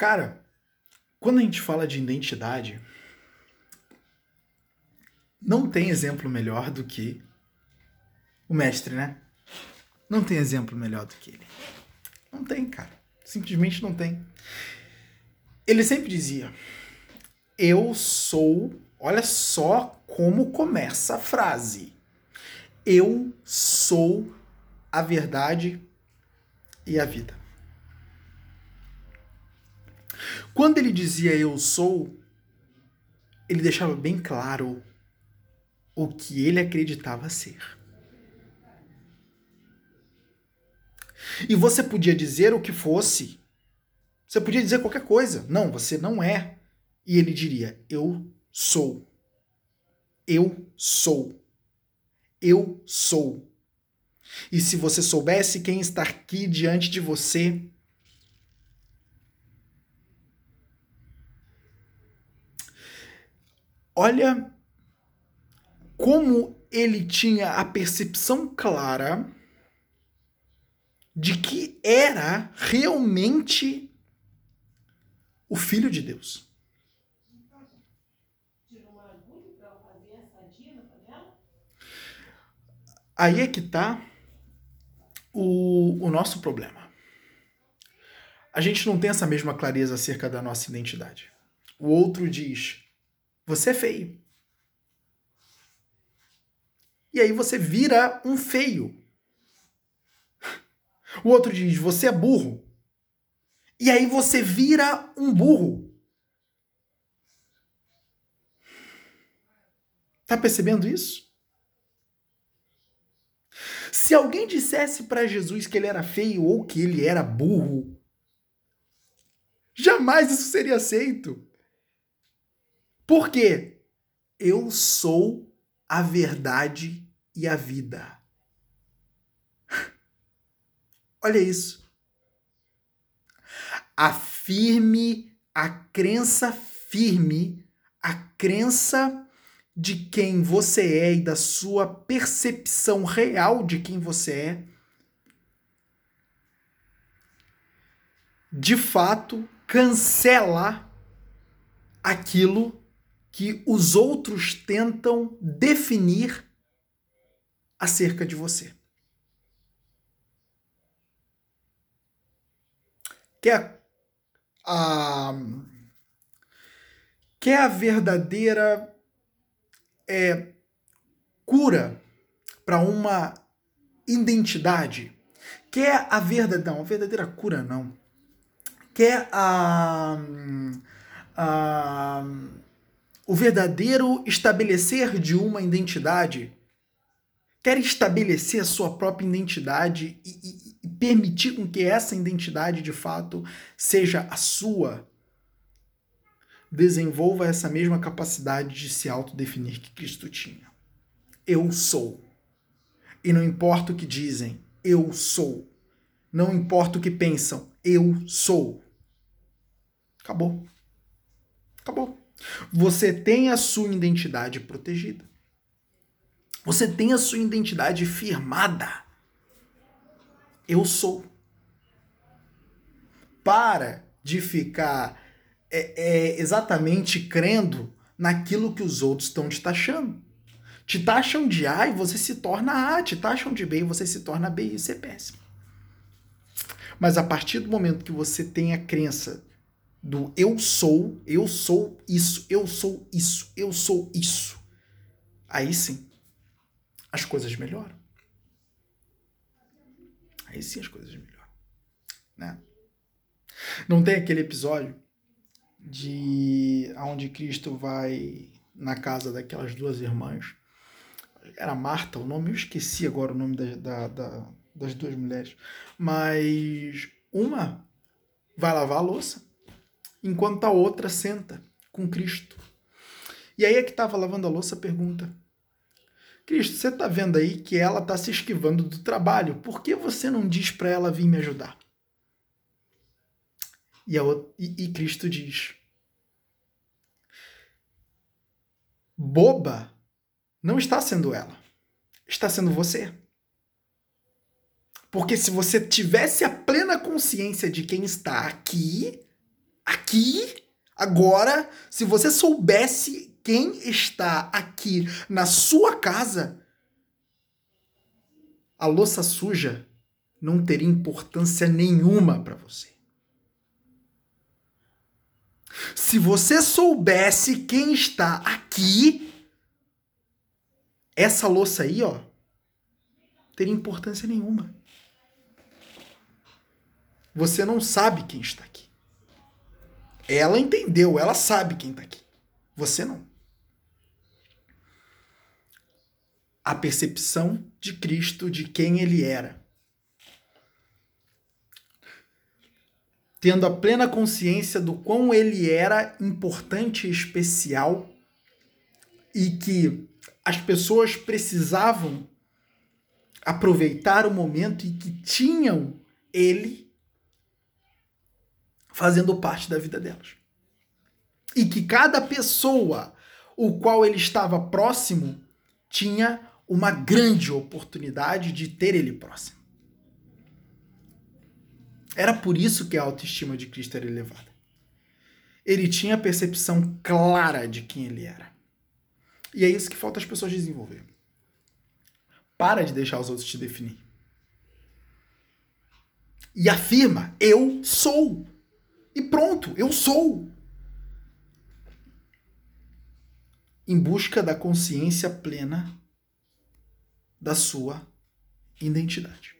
Cara, quando a gente fala de identidade, não tem exemplo melhor do que o mestre, né? Não tem exemplo melhor do que ele. Não tem, cara. Simplesmente não tem. Ele sempre dizia: Eu sou. Olha só como começa a frase. Eu sou a verdade e a vida. Quando ele dizia eu sou, ele deixava bem claro o que ele acreditava ser. E você podia dizer o que fosse. Você podia dizer qualquer coisa. Não, você não é. E ele diria: Eu sou. Eu sou. Eu sou. E se você soubesse quem está aqui diante de você, olha como ele tinha a percepção clara de que era realmente o Filho de Deus. Aí é que está o, o nosso problema. A gente não tem essa mesma clareza acerca da nossa identidade. O outro diz: você é feio. E aí você vira um feio. O outro diz: você é burro. E aí você vira um burro. Tá percebendo isso? Se alguém dissesse para Jesus que ele era feio ou que ele era burro, jamais isso seria aceito. Por quê? Eu sou a verdade e a vida. Olha isso. Afirme a crença firme, a crença de quem você é e da sua percepção real de quem você é. De fato, cancela aquilo que os outros tentam definir acerca de você. Quer a, quer a verdadeira é, cura para uma identidade? Quer a verdadeira. Não, a verdadeira cura não. Quer a. a o verdadeiro estabelecer de uma identidade, quer estabelecer a sua própria identidade e, e, e permitir com que essa identidade de fato seja a sua, desenvolva essa mesma capacidade de se autodefinir que Cristo tinha. Eu sou. E não importa o que dizem, eu sou. Não importa o que pensam, eu sou. Acabou. Acabou. Você tem a sua identidade protegida. Você tem a sua identidade firmada. Eu sou. Para de ficar é, é, exatamente crendo naquilo que os outros estão te taxando. Te taxam de A e você se torna A, te taxam de B e você se torna B, e isso é péssimo. Mas a partir do momento que você tem a crença do eu sou, eu sou isso, eu sou isso, eu sou isso. Aí sim, as coisas melhoram. Aí sim as coisas melhoram. Né? Não tem aquele episódio de onde Cristo vai na casa daquelas duas irmãs. Era Marta o nome, eu esqueci agora o nome da, da, da, das duas mulheres. Mas uma vai lavar a louça enquanto a outra senta com Cristo. E aí é que estava lavando a louça pergunta: Cristo, você está vendo aí que ela está se esquivando do trabalho, por que você não diz para ela vir me ajudar? E, a, e, e Cristo diz: Boba não está sendo ela, está sendo você. Porque se você tivesse a plena consciência de quem está aqui, aqui, agora, se você soubesse quem está aqui na sua casa, a louça suja não teria importância nenhuma para você. Se você soubesse quem está aqui, essa louça aí, ó, teria importância nenhuma. Você não sabe quem está aqui. Ela entendeu, ela sabe quem está aqui. Você não. A percepção de Cristo de quem ele era. Tendo a plena consciência do quão ele era importante e especial e que as pessoas precisavam aproveitar o momento e que tinham ele fazendo parte da vida delas. E que cada pessoa o qual ele estava próximo tinha uma grande oportunidade de ter ele próximo. Era por isso que a autoestima de Cristo era elevada. Ele tinha a percepção clara de quem ele era. E é isso que falta as pessoas desenvolver. Para de deixar os outros te definir. E afirma: eu sou. E pronto, eu sou. Em busca da consciência plena da sua identidade.